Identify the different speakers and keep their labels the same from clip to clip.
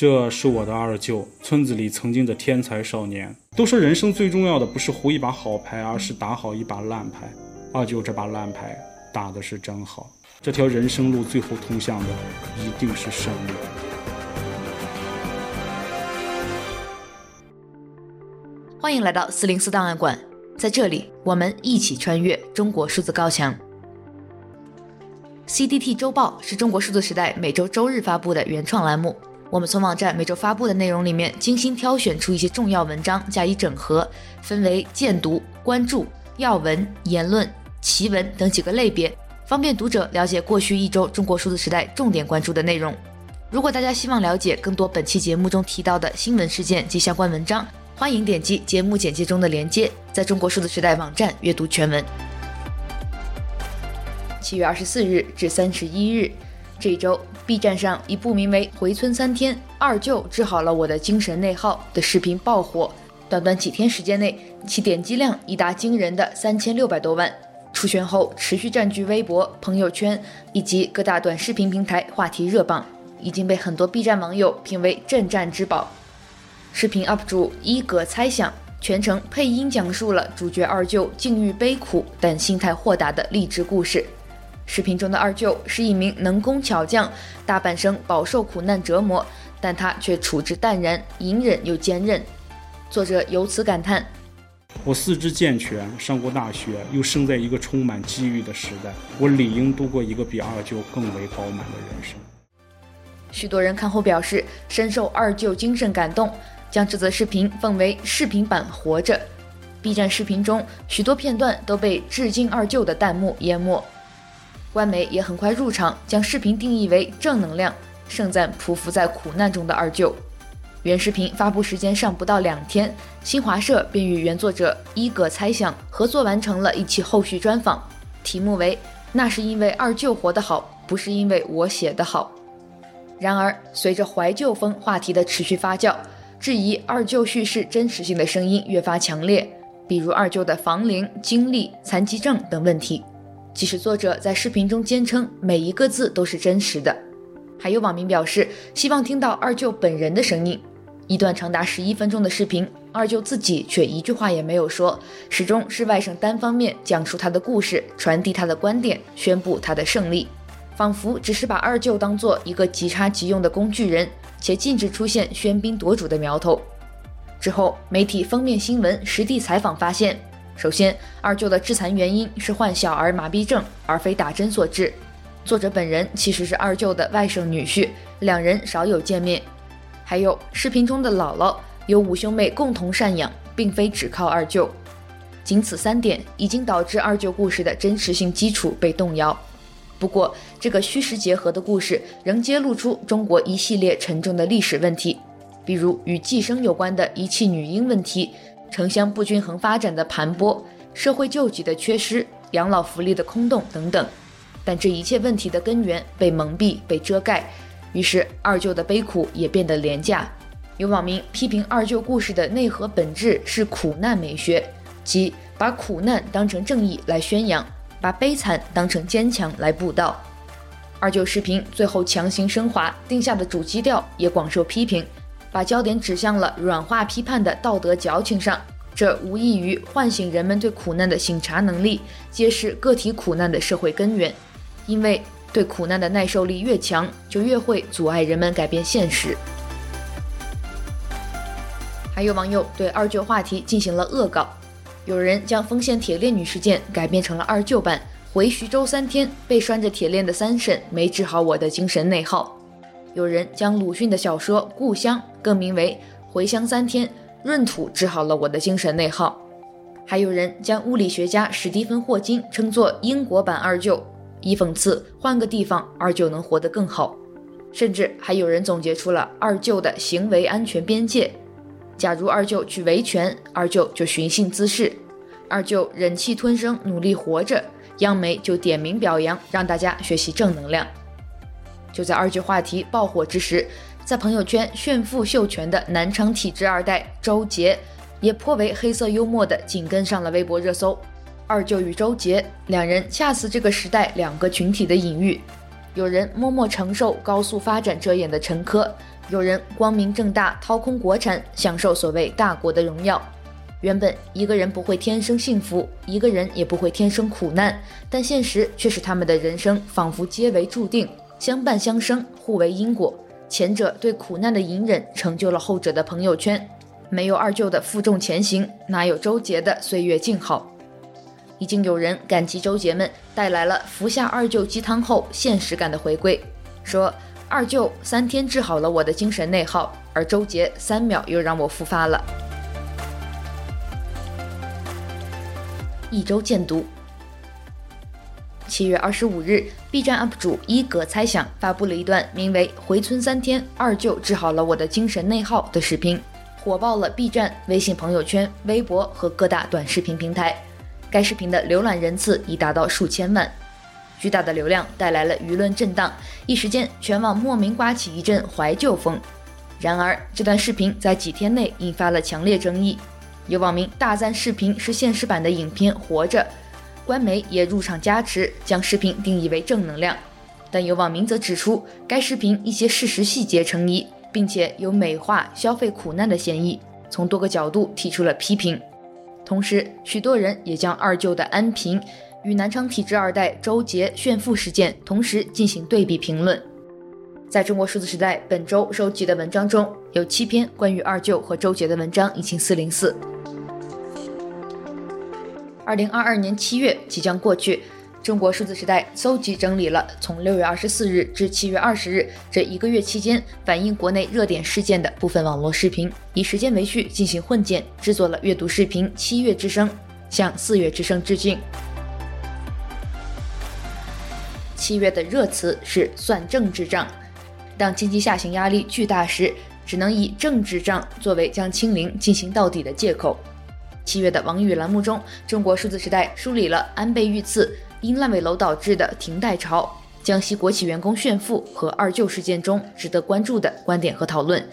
Speaker 1: 这是我的二舅，村子里曾经的天才少年。都说人生最重要的不是胡一把好牌，而是打好一把烂牌。二舅这把烂牌打的是真好，这条人生路最后通向的一定是胜利。
Speaker 2: 欢迎来到四零四档案馆，在这里我们一起穿越中国数字高墙。CDT 周报是中国数字时代每周周日发布的原创栏目。我们从网站每周发布的内容里面精心挑选出一些重要文章加以整合，分为荐读、关注、要闻、言论、奇闻等几个类别，方便读者了解过去一周中国数字时代重点关注的内容。如果大家希望了解更多本期节目中提到的新闻事件及相关文章，欢迎点击节目简介中的链接，在中国数字时代网站阅读全文。七月二十四日至三十一日。这一周，B 站上一部名为《回村三天，二舅治好了我的精神内耗》的视频爆火，短短几天时间内，其点击量已达惊人的三千六百多万。出圈后，持续占据微博、朋友圈以及各大短视频平台话题热榜，已经被很多 B 站网友评为镇战之宝。视频 UP 主一格猜想全程配音讲述了主角二舅境遇悲苦但心态豁达的励志故事。视频中的二舅是一名能工巧匠，大半生饱受苦难折磨，但他却处之淡然，隐忍又坚韧。作者由此感叹：“
Speaker 1: 我四肢健全，上过大学，又生在一个充满机遇的时代，我理应度过一个比二舅更为饱满的人生。”
Speaker 2: 许多人看后表示深受二舅精神感动，将这则视频奉为视频版《活着》。B 站视频中许多片段都被致敬二舅的弹幕淹没。官媒也很快入场，将视频定义为正能量，盛赞匍匐在苦难中的二舅。原视频发布时间尚不到两天，新华社便与原作者伊葛猜想合作完成了一期后续专访，题目为“那是因为二舅活得好，不是因为我写得好”。然而，随着怀旧风话题的持续发酵，质疑二舅叙事真实性的声音越发强烈，比如二舅的房龄、经历、残疾证等问题。即使作者在视频中坚称每一个字都是真实的，还有网民表示希望听到二舅本人的声音。一段长达十一分钟的视频，二舅自己却一句话也没有说，始终是外甥单方面讲述他的故事，传递他的观点，宣布他的胜利，仿佛只是把二舅当做一个即插即用的工具人，且禁止出现喧宾夺主的苗头。之后，媒体封面新闻实地采访发现。首先，二舅的致残原因是患小儿麻痹症，而非打针所致。作者本人其实是二舅的外甥女婿，两人少有见面。还有，视频中的姥姥由五兄妹共同赡养，并非只靠二舅。仅此三点，已经导致二舅故事的真实性基础被动摇。不过，这个虚实结合的故事仍揭露出中国一系列沉重的历史问题，比如与计生有关的遗弃女婴问题。城乡不均衡发展的盘剥，社会救济的缺失，养老福利的空洞等等，但这一切问题的根源被蒙蔽、被遮盖，于是二舅的悲苦也变得廉价。有网民批评二舅故事的内核本质是苦难美学，即把苦难当成正义来宣扬，把悲惨当成坚强来布道。二舅视频最后强行升华定下的主基调也广受批评。把焦点指向了软化批判的道德矫情上，这无异于唤醒人们对苦难的省察能力，揭示个体苦难的社会根源。因为对苦难的耐受力越强，就越会阻碍人们改变现实。还有网友对二舅话题进行了恶搞，有人将丰县铁链女事件改编成了二舅版，回徐州三天被拴着铁链的三婶没治好我的精神内耗。有人将鲁迅的小说《故乡》更名为《回乡三天》，闰土治好了我的精神内耗。还有人将物理学家史蒂芬·霍金称作英国版二舅，以讽刺换个地方二舅能活得更好。甚至还有人总结出了二舅的行为安全边界：假如二舅去维权，二舅就寻衅滋事；二舅忍气吞声努力活着，央媒就点名表扬，让大家学习正能量。就在二舅话题爆火之时，在朋友圈炫富秀权的南昌体制二代周杰，也颇为黑色幽默地紧跟上了微博热搜。二舅与周杰两人恰似这个时代两个群体的隐喻。有人默默承受高速发展遮掩的沉疴，有人光明正大掏空国产，享受所谓大国的荣耀。原本一个人不会天生幸福，一个人也不会天生苦难，但现实却使他们的人生仿佛皆为注定，相伴相生，互为因果。前者对苦难的隐忍，成就了后者的朋友圈。没有二舅的负重前行，哪有周杰的岁月静好？已经有人感激周杰们带来了服下二舅鸡汤后现实感的回归，说二舅三天治好了我的精神内耗，而周杰三秒又让我复发了。一周见读。七月二十五日，B 站 UP 主一格猜想发布了一段名为《回村三天，二舅治好了我的精神内耗》的视频，火爆了 B 站、微信朋友圈、微博和各大短视频平台。该视频的浏览人次已达到数千万，巨大的流量带来了舆论震荡，一时间全网莫名刮起一阵怀旧风。然而，这段视频在几天内引发了强烈争议，有网民大赞视频是现实版的影片《活着》，官媒也入场加持，将视频定义为正能量。但有网民则指出，该视频一些事实细节成疑，并且有美化消费苦难的嫌疑，从多个角度提出了批评。同时，许多人也将二舅的安贫与南昌体制二代周杰炫富事件同时进行对比评论。在中国数字时代本周收集的文章中，有七篇关于二舅和周杰的文章，引擎四零四。二零二二年七月即将过去。中国数字时代搜集整理了从六月二十四日至七月二十日这一个月期间反映国内热点事件的部分网络视频，以时间为序进行混剪，制作了阅读视频《七月之声》，向四月之声致敬。七月的热词是算政治账，当经济下行压力巨大时，只能以政治账作为将清零进行到底的借口。七月的王宇栏目中，中国数字时代梳理了安倍遇刺。因烂尾楼导致的停贷潮、江西国企员工炫富和二舅事件中值得关注的观点和讨论，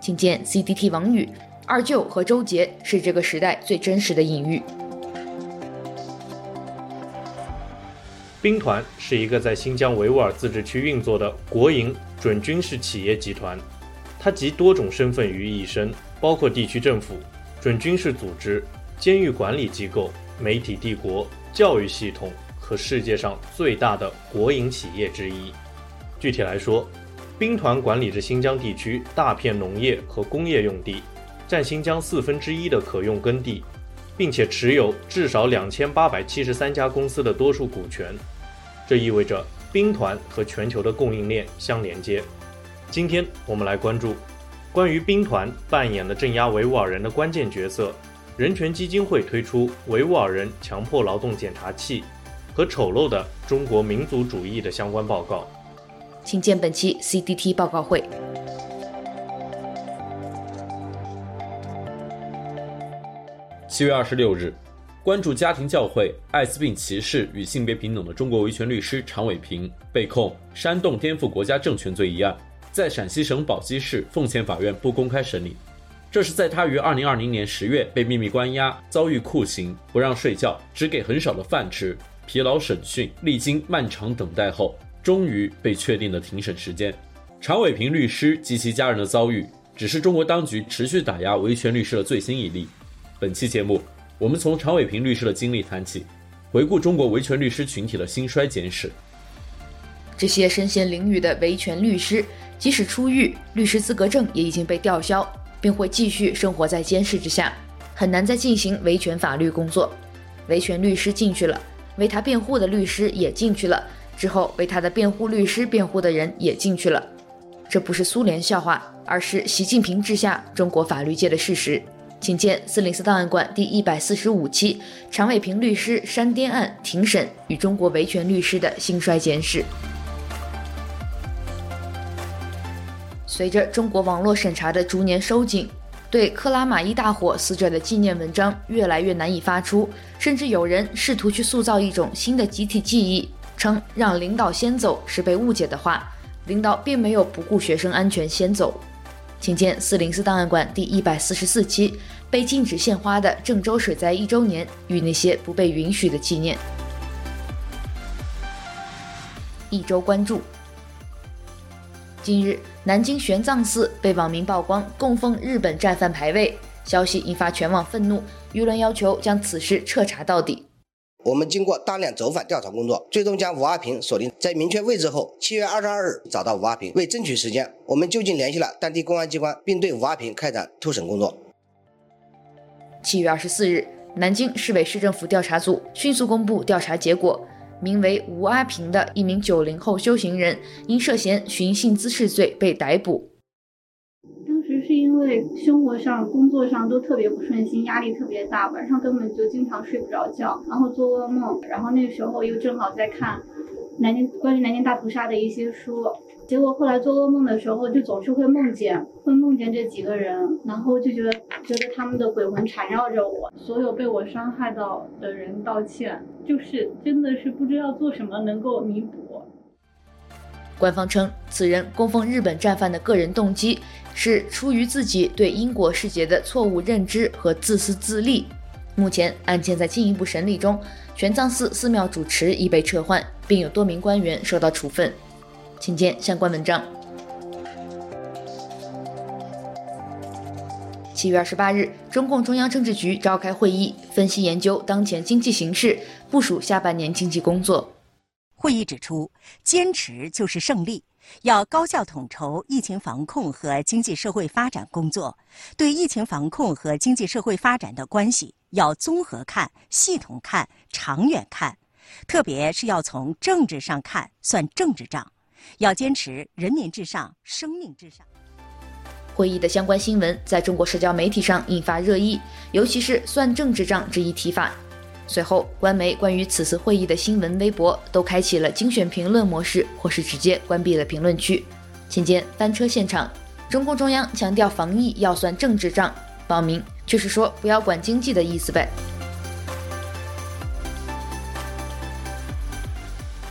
Speaker 2: 请见 CDT 王宇。二舅和周杰是这个时代最真实的隐喻。
Speaker 3: 兵团是一个在新疆维吾尔自治区运作的国营准军事企业集团，它集多种身份于一身，包括地区政府、准军事组织、监狱管理机构、媒体帝国、教育系统。和世界上最大的国营企业之一。具体来说，兵团管理着新疆地区大片农业和工业用地，占新疆四分之一的可用耕地，并且持有至少两千八百七十三家公司的多数股权。这意味着兵团和全球的供应链相连接。今天我们来关注关于兵团扮演的镇压维吾尔人的关键角色。人权基金会推出维吾尔人强迫劳动检查器。和丑陋的中国民族主义的相关报告，
Speaker 2: 请见本期 CDT 报告会。
Speaker 4: 七月二十六日，关注家庭教会、艾滋病歧视与性别平等的中国维权律师常伟平被控煽动颠覆国家政权罪一案，在陕西省宝鸡市奉贤法院不公开审理。这是在他于二零二零年十月被秘密关押、遭遇酷刑、不让睡觉、只给很少的饭吃。疲劳审讯，历经漫长等待后，终于被确定的庭审时间。常伟平律师及其家人的遭遇，只是中国当局持续打压维权律师的最新一例。本期节目，我们从常伟平律师的经历谈起，回顾中国维权律师群体的兴衰简史。
Speaker 2: 这些身陷囹圄的维权律师，即使出狱，律师资格证也已经被吊销，并会继续生活在监视之下，很难再进行维权法律工作。维权律师进去了。为他辩护的律师也进去了，之后为他的辩护律师辩护的人也进去了。这不是苏联笑话，而是习近平治下中国法律界的事实。请见四零四档案馆第一百四十五期《常伟平律师山巅案庭审与中国维权律师的兴衰简史》。随着中国网络审查的逐年收紧。对克拉玛依大火死者的纪念文章越来越难以发出，甚至有人试图去塑造一种新的集体记忆，称让领导先走是被误解的话，领导并没有不顾学生安全先走。请见四零四档案馆第一百四十四期《被禁止献花的郑州水灾一周年与那些不被允许的纪念》。一周关注。近日，南京玄奘寺被网民曝光供奉日本战犯牌位，消息引发全网愤怒，舆论要求将此事彻查到底。
Speaker 5: 我们经过大量走访调查工作，最终将吴阿平锁定在明确位置后，七月二十二日找到吴阿平。为争取时间，我们就近联系了当地公安机关，并对吴阿平开展突审工作。
Speaker 2: 七月二十四日，南京市委市政府调查组迅速公布调查结果。名为吴阿平的一名九零后修行人，因涉嫌寻衅滋事罪被逮捕。
Speaker 6: 当时是因为生活上、工作上都特别不顺心，压力特别大，晚上根本就经常睡不着觉，然后做噩梦，然后那个时候又正好在看南京关于南京大屠杀的一些书。结果后来做噩梦的时候，就总是会梦见，会梦见这几个人，然后就觉得觉得他们的鬼魂缠绕着我，所有被我伤害到的人道歉，就是真的是不知道做什么能够弥补。
Speaker 2: 官方称，此人供奉日本战犯的个人动机是出于自己对因果世界的错误认知和自私自利。目前案件在进一步审理中，玄奘寺寺庙主持已被撤换，并有多名官员受到处分。请见相关文章。七月二十八日，中共中央政治局召开会议，分析研究当前经济形势，部署下半年经济工作。
Speaker 7: 会议指出，坚持就是胜利，要高效统筹疫情防控和经济社会发展工作。对疫情防控和经济社会发展的关系，要综合看、系统看、长远看，特别是要从政治上看，算政治账。要坚持人民至上、生命至上。
Speaker 2: 会议的相关新闻在中国社交媒体上引发热议，尤其是“算政治账”这一提法。随后，官媒关于此次会议的新闻微博都开启了精选评论模式，或是直接关闭了评论区。请见翻车现场。中共中央强调防疫要算政治账，报名就是说不要管经济的意思呗。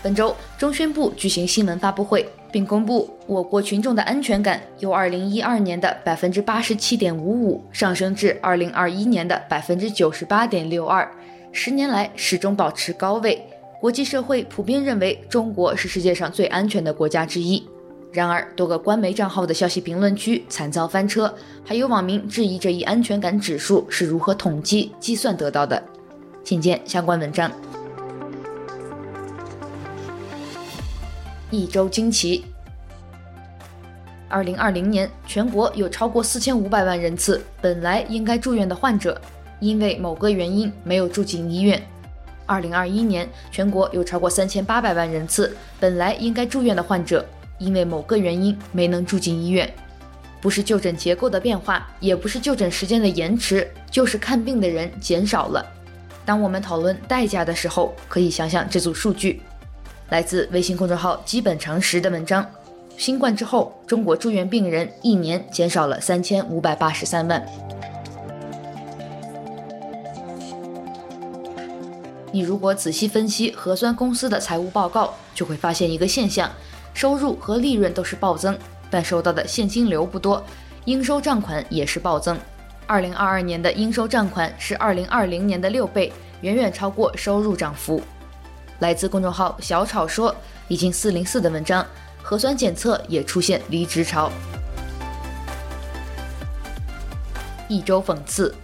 Speaker 2: 本周，中宣部举行新闻发布会，并公布我国群众的安全感由2012年的百分之八十七点五五上升至2021年的百分之九十八点六二，十年来始终保持高位。国际社会普遍认为中国是世界上最安全的国家之一。然而，多个官媒账号的消息评论区惨遭翻车，还有网民质疑这一安全感指数是如何统计计算得到的。请见相关文章。一周惊奇。二零二零年，全国有超过四千五百万人次本来应该住院的患者，因为某个原因没有住进医院。二零二一年，全国有超过三千八百万人次本来应该住院的患者，因为某个原因没能住进医院。不是就诊结构的变化，也不是就诊时间的延迟，就是看病的人减少了。当我们讨论代价的时候，可以想想这组数据。来自微信公众号“基本常识”的文章：新冠之后，中国住院病人一年减少了三千五百八十三万。你如果仔细分析核酸公司的财务报告，就会发现一个现象：收入和利润都是暴增，但收到的现金流不多，应收账款也是暴增。二零二二年的应收账款是二零二零年的六倍，远远超过收入涨幅。来自公众号“小草说”已经四零四的文章，核酸检测也出现离职潮。一周讽刺：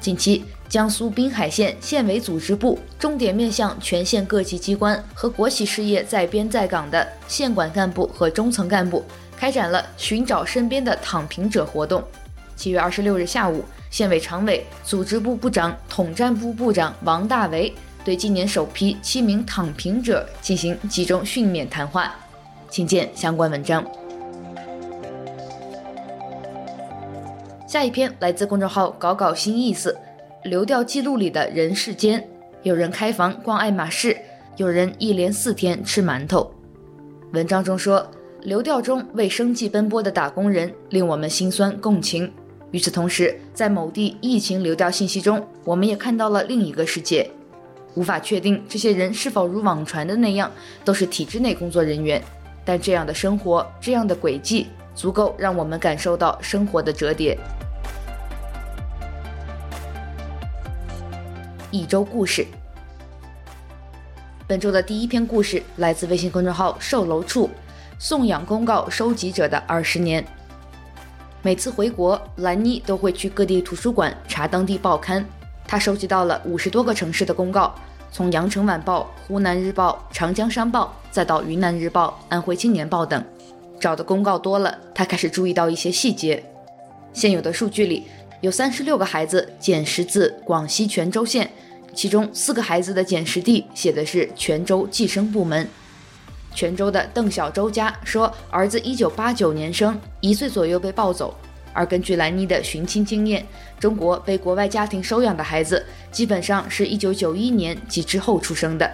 Speaker 2: 近期，江苏滨海县县委组织部重点面向全县各级机关和国企事业在编在岗的县管干部和中层干部，开展了寻找身边的躺平者活动。七月二十六日下午，县委常委、组织部部长、统战部部长王大为。对今年首批七名躺平者进行集中训勉谈话，请见相关文章。下一篇来自公众号“搞搞新意思”，流调记录里的人世间，有人开房逛爱马仕，有人一连四天吃馒头。文章中说，流调中为生计奔波的打工人令我们心酸共情。与此同时，在某地疫情流调信息中，我们也看到了另一个世界。无法确定这些人是否如网传的那样都是体制内工作人员，但这样的生活，这样的轨迹，足够让我们感受到生活的折叠。一周故事，本周的第一篇故事来自微信公众号“售楼处”，送养公告收集者的二十年。每次回国，兰妮都会去各地图书馆查当地报刊。他收集到了五十多个城市的公告，从《羊城晚报》、《湖南日报》、《长江商报》，再到《云南日报》、《安徽青年报》等。找的公告多了，他开始注意到一些细节。现有的数据里，有三十六个孩子捡拾自广西全州县，其中四个孩子的捡拾地写的是泉州计生部门。泉州的邓小周家说，儿子一九八九年生，一岁左右被抱走。而根据兰妮的寻亲经验，中国被国外家庭收养的孩子，基本上是一九九一年及之后出生的。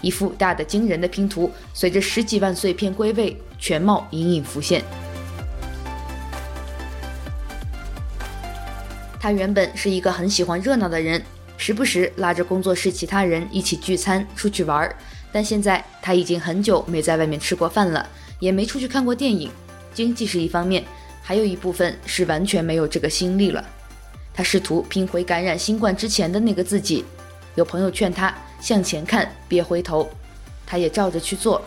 Speaker 2: 一幅大的惊人的拼图，随着十几万碎片归位，全貌隐隐浮现。他原本是一个很喜欢热闹的人，时不时拉着工作室其他人一起聚餐、出去玩。但现在他已经很久没在外面吃过饭了，也没出去看过电影。经济是一方面，还有一部分是完全没有这个心力了。他试图拼回感染新冠之前的那个自己。有朋友劝他向前看，别回头，他也照着去做。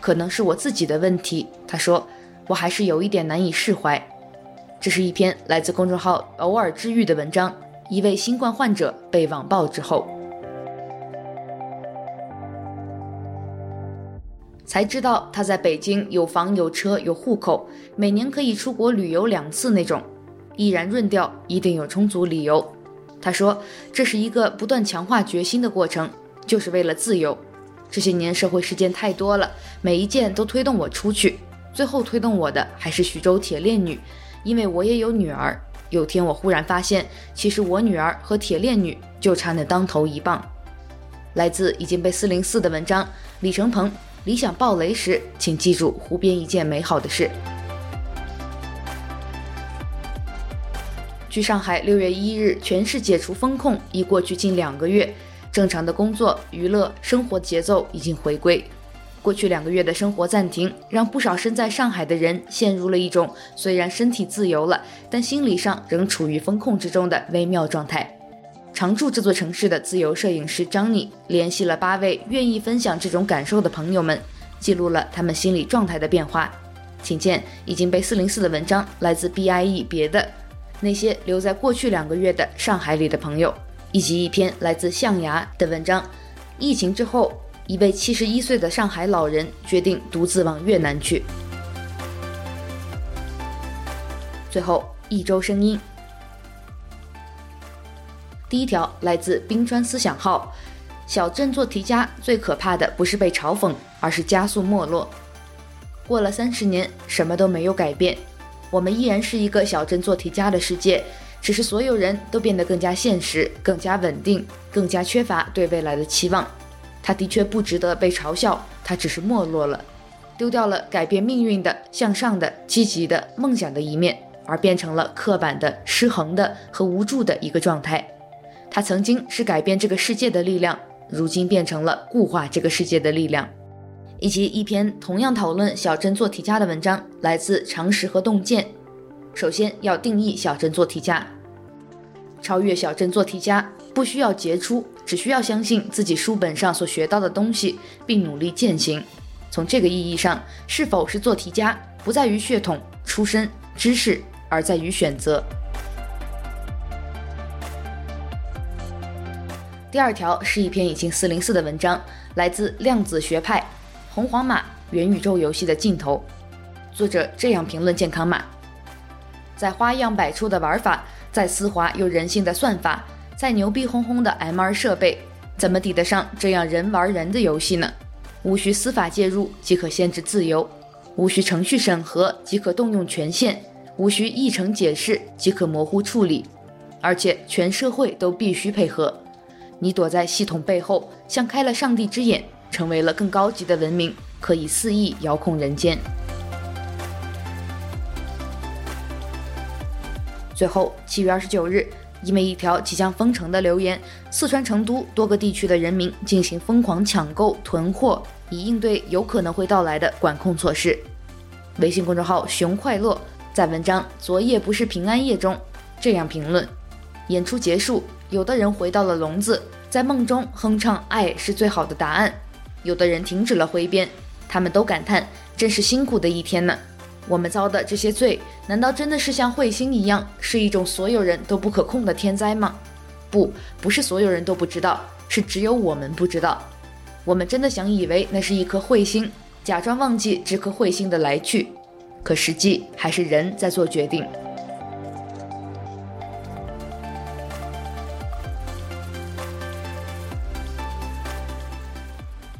Speaker 2: 可能是我自己的问题，他说，我还是有一点难以释怀。这是一篇来自公众号“偶尔治愈”的文章。一位新冠患者被网暴之后，才知道他在北京有房有车有户口，每年可以出国旅游两次那种。毅然润掉，一定有充足理由。他说：“这是一个不断强化决心的过程，就是为了自由。这些年社会事件太多了，每一件都推动我出去。最后推动我的还是徐州铁链女。”因为我也有女儿，有天我忽然发现，其实我女儿和铁链女就差那当头一棒。来自已经被四零四的文章，李承鹏，理想爆雷时，请记住湖边一件美好的事。据上海六月一日全市解除封控已过去近两个月，正常的工作、娱乐、生活节奏已经回归。过去两个月的生活暂停，让不少身在上海的人陷入了一种虽然身体自由了，但心理上仍处于封控之中的微妙状态。常驻这座城市的自由摄影师张妮联系了八位愿意分享这种感受的朋友们，记录了他们心理状态的变化。请见已经被四零四的文章，来自 BIE 别的那些留在过去两个月的上海里的朋友，以及一篇来自象牙的文章，疫情之后。一位七十一岁的上海老人决定独自往越南去。最后一周声音，第一条来自冰川思想号：小镇做题家最可怕的不是被嘲讽，而是加速没落。过了三十年，什么都没有改变，我们依然是一个小镇做题家的世界，只是所有人都变得更加现实、更加稳定、更加缺乏对未来的期望。他的确不值得被嘲笑，他只是没落了，丢掉了改变命运的向上的积极的梦想的一面，而变成了刻板的失衡的和无助的一个状态。他曾经是改变这个世界的力量，如今变成了固化这个世界的力量。以及一篇同样讨论小镇做题家的文章，来自常识和洞见。首先要定义小镇做题家，超越小镇做题家，不需要杰出。只需要相信自己书本上所学到的东西，并努力践行。从这个意义上，是否是做题家，不在于血统、出身、知识，而在于选择。第二条是一篇已经四零四的文章，来自量子学派，红黄码元宇宙游戏的尽头。作者这样评论健康码：在花样百出的玩法，在丝滑又人性的算法。再牛逼哄哄的 MR 设备，怎么抵得上这样人玩人的游戏呢？无需司法介入即可限制自由，无需程序审核即可动用权限，无需议程解释即可模糊处理，而且全社会都必须配合。你躲在系统背后，像开了上帝之眼，成为了更高级的文明，可以肆意遥控人间。最后，七月二十九日。因为一条即将封城的留言，四川成都多个地区的人民进行疯狂抢购囤货，以应对有可能会到来的管控措施。微信公众号“熊快乐”在文章《昨夜不是平安夜》中这样评论：演出结束，有的人回到了笼子，在梦中哼唱“爱是最好的答案”；有的人停止了挥鞭，他们都感叹真是辛苦的一天呢。我们遭的这些罪，难道真的是像彗星一样，是一种所有人都不可控的天灾吗？不，不是所有人都不知道，是只有我们不知道。我们真的想以为那是一颗彗星，假装忘记这颗彗星的来去，可实际还是人在做决定。